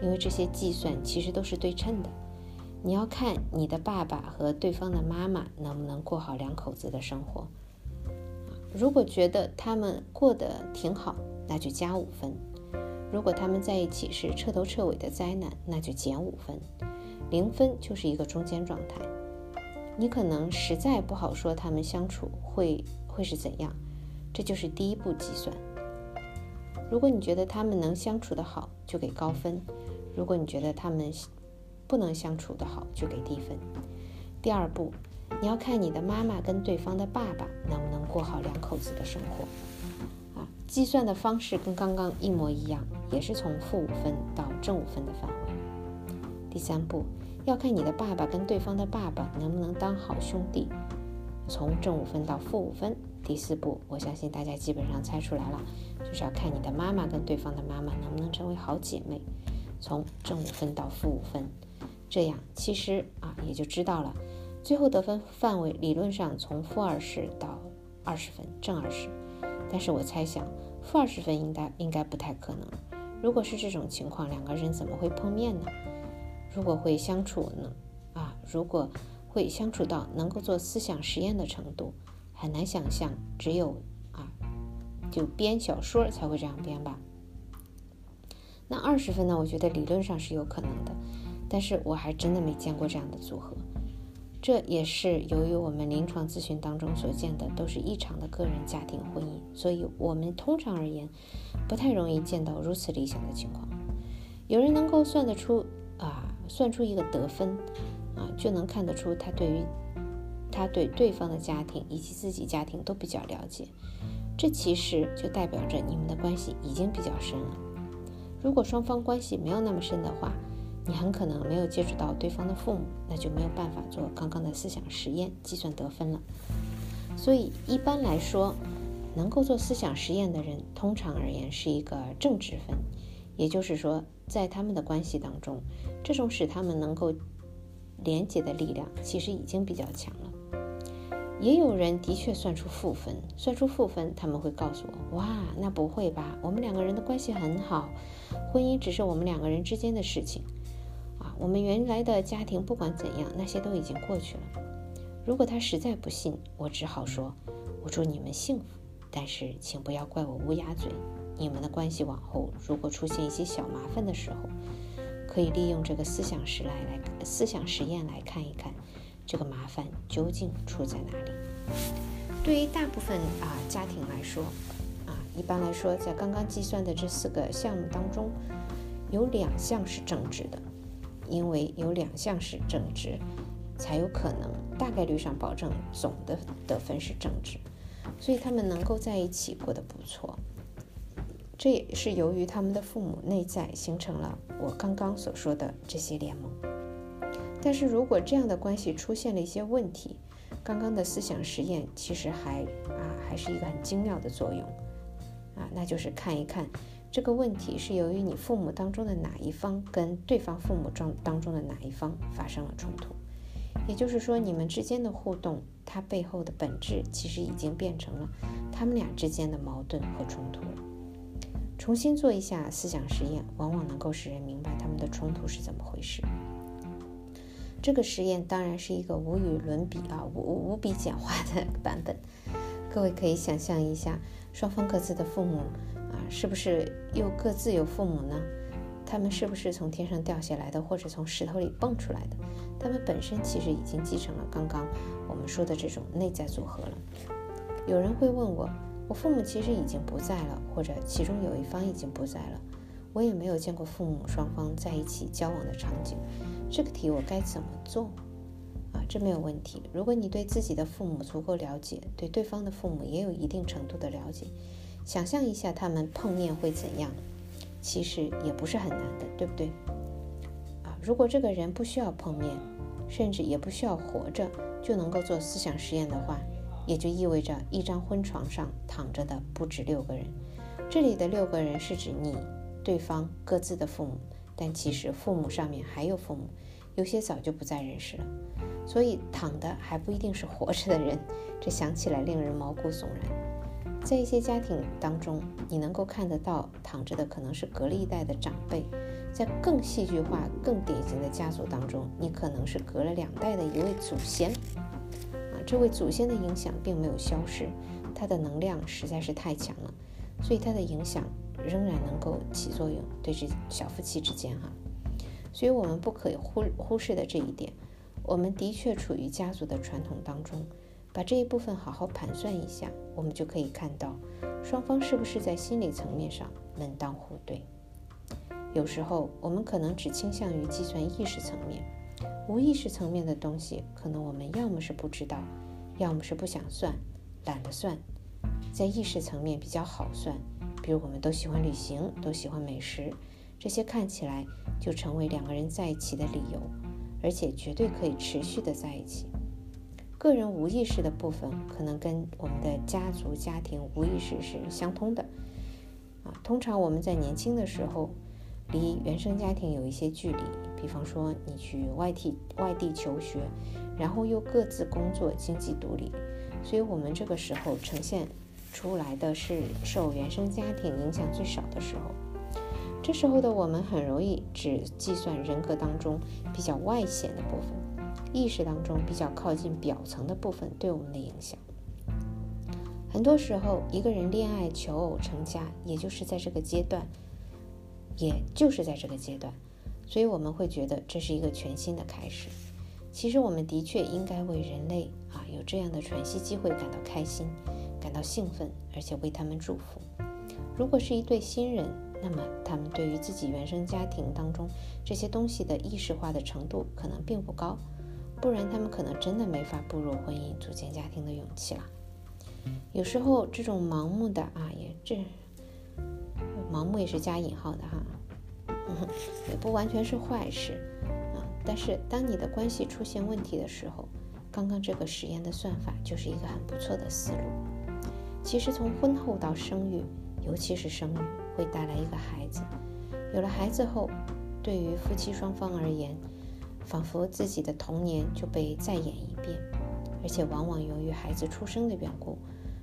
因为这些计算其实都是对称的，你要看你的爸爸和对方的妈妈能不能过好两口子的生活。如果觉得他们过得挺好，那就加五分；如果他们在一起是彻头彻尾的灾难，那就减五分。零分就是一个中间状态。你可能实在不好说他们相处会会是怎样，这就是第一步计算。如果你觉得他们能相处得好，就给高分。如果你觉得他们不能相处的好，就给低分。第二步，你要看你的妈妈跟对方的爸爸能不能过好两口子的生活。啊，计算的方式跟刚刚一模一样，也是从负五分到正五分的范围。第三步，要看你的爸爸跟对方的爸爸能不能当好兄弟，从正五分到负五分。第四步，我相信大家基本上猜出来了，就是要看你的妈妈跟对方的妈妈能不能成为好姐妹。从正五分到负五分，这样其实啊也就知道了，最后得分范围理论上从负二十到二十分，正二十。但是我猜想负二十分应该应该不太可能。如果是这种情况，两个人怎么会碰面呢？如果会相处呢？啊，如果会相处到能够做思想实验的程度，很难想象，只有啊就编小说才会这样编吧。那二十分呢？我觉得理论上是有可能的，但是我还真的没见过这样的组合。这也是由于我们临床咨询当中所见的都是异常的个人家庭婚姻，所以我们通常而言不太容易见到如此理想的情况。有人能够算得出啊，算出一个得分啊，就能看得出他对于他对对方的家庭以及自己家庭都比较了解。这其实就代表着你们的关系已经比较深了。如果双方关系没有那么深的话，你很可能没有接触到对方的父母，那就没有办法做刚刚的思想实验计算得分了。所以一般来说，能够做思想实验的人，通常而言是一个正值分，也就是说，在他们的关系当中，这种使他们能够连接的力量，其实已经比较强了。也有人的确算出负分，算出负分，他们会告诉我：“哇，那不会吧？我们两个人的关系很好，婚姻只是我们两个人之间的事情啊。我们原来的家庭不管怎样，那些都已经过去了。”如果他实在不信，我只好说：“我祝你们幸福，但是请不要怪我乌鸦嘴。你们的关系往后如果出现一些小麻烦的时候，可以利用这个思想实来来思想实验来看一看。”这个麻烦究竟出在哪里？对于大部分啊家庭来说，啊一般来说，在刚刚计算的这四个项目当中，有两项是正值的，因为有两项是正值，才有可能大概率上保证总的得分是正值，所以他们能够在一起过得不错。这也是由于他们的父母内在形成了我刚刚所说的这些联盟。但是如果这样的关系出现了一些问题，刚刚的思想实验其实还啊还是一个很精妙的作用啊，那就是看一看这个问题是由于你父母当中的哪一方跟对方父母中当中的哪一方发生了冲突，也就是说你们之间的互动，它背后的本质其实已经变成了他们俩之间的矛盾和冲突了。重新做一下思想实验，往往能够使人明白他们的冲突是怎么回事。这个实验当然是一个无与伦比啊，无无比简化的版本。各位可以想象一下，双方各自的父母啊，是不是又各自有父母呢？他们是不是从天上掉下来的，或者从石头里蹦出来的？他们本身其实已经继承了刚刚我们说的这种内在组合了。有人会问我，我父母其实已经不在了，或者其中有一方已经不在了，我也没有见过父母双方在一起交往的场景。这个题我该怎么做啊？这没有问题。如果你对自己的父母足够了解，对对方的父母也有一定程度的了解，想象一下他们碰面会怎样，其实也不是很难的，对不对？啊，如果这个人不需要碰面，甚至也不需要活着就能够做思想实验的话，也就意味着一张婚床上躺着的不止六个人。这里的六个人是指你、对方各自的父母。但其实父母上面还有父母，有些早就不在人世了，所以躺的还不一定是活着的人，这想起来令人毛骨悚然。在一些家庭当中，你能够看得到躺着的可能是隔了一代的长辈；在更戏剧化、更典型的家族当中，你可能是隔了两代的一位祖先。啊，这位祖先的影响并没有消失，他的能量实在是太强了，所以他的影响。仍然能够起作用，对这小夫妻之间哈，所以我们不可以忽忽视的这一点，我们的确处于家族的传统当中，把这一部分好好盘算一下，我们就可以看到双方是不是在心理层面上门当户对。有时候我们可能只倾向于计算意识层面，无意识层面的东西，可能我们要么是不知道，要么是不想算，懒得算，在意识层面比较好算。比如，我们都喜欢旅行，都喜欢美食，这些看起来就成为两个人在一起的理由，而且绝对可以持续的在一起。个人无意识的部分，可能跟我们的家族家庭无意识是相通的。啊，通常我们在年轻的时候，离原生家庭有一些距离，比方说你去外地外地求学，然后又各自工作，经济独立，所以我们这个时候呈现。出来的是受原生家庭影响最少的时候，这时候的我们很容易只计算人格当中比较外显的部分，意识当中比较靠近表层的部分对我们的影响。很多时候，一个人恋爱、求偶、成家，也就是在这个阶段，也就是在这个阶段，所以我们会觉得这是一个全新的开始。其实，我们的确应该为人类啊有这样的喘息机会感到开心。感到兴奋，而且为他们祝福。如果是一对新人，那么他们对于自己原生家庭当中这些东西的意识化的程度可能并不高，不然他们可能真的没法步入婚姻、组建家庭的勇气了。有时候这种盲目的啊，也这盲目也是加引号的哈，嗯 (laughs) 也不完全是坏事啊。但是当你的关系出现问题的时候，刚刚这个实验的算法就是一个很不错的思路。其实从婚后到生育，尤其是生育，会带来一个孩子。有了孩子后，对于夫妻双方而言，仿佛自己的童年就被再演一遍。而且往往由于孩子出生的缘故，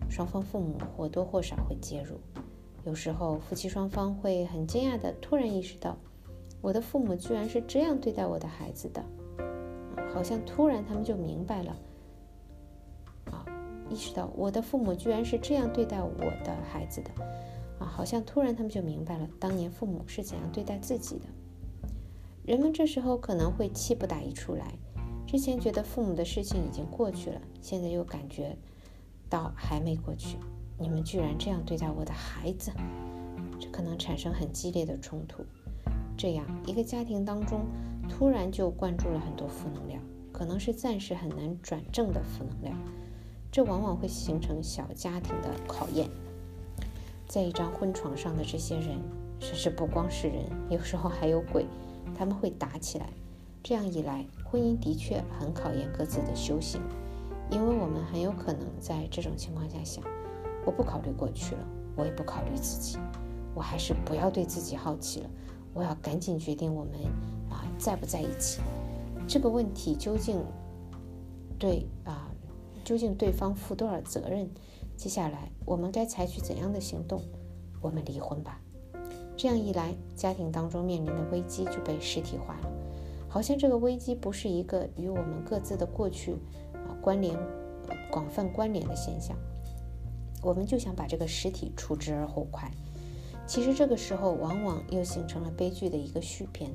双方父母或多或少会介入。有时候夫妻双方会很惊讶地突然意识到，我的父母居然是这样对待我的孩子的，好像突然他们就明白了。意识到我的父母居然是这样对待我的孩子的，啊，好像突然他们就明白了当年父母是怎样对待自己的。人们这时候可能会气不打一处来。之前觉得父母的事情已经过去了，现在又感觉到还没过去。你们居然这样对待我的孩子，这可能产生很激烈的冲突。这样一个家庭当中，突然就灌注了很多负能量，可能是暂时很难转正的负能量。这往往会形成小家庭的考验。在一张婚床上的这些人，甚至不光是人，有时候还有鬼，他们会打起来。这样一来，婚姻的确很考验各自的修行，因为我们很有可能在这种情况下想：我不考虑过去了，我也不考虑自己，我还是不要对自己好奇了，我要赶紧决定我们啊在不在一起。这个问题究竟对啊，究竟对方负多少责任？接下来我们该采取怎样的行动？我们离婚吧。这样一来，家庭当中面临的危机就被实体化了。好像这个危机不是一个与我们各自的过去啊关联广泛关联的现象，我们就想把这个实体除之而后快。其实这个时候往往又形成了悲剧的一个续篇。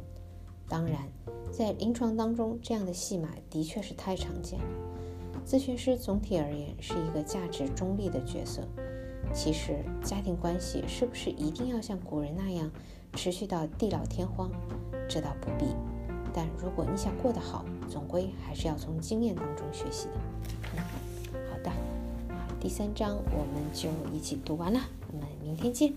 当然，在临床当中，这样的戏码的确是太常见了。咨询师总体而言是一个价值中立的角色。其实家庭关系是不是一定要像古人那样持续到地老天荒？这倒不必。但如果你想过得好，总归还是要从经验当中学习的。嗯，好的，第三章我们就一起读完了，我们明天见。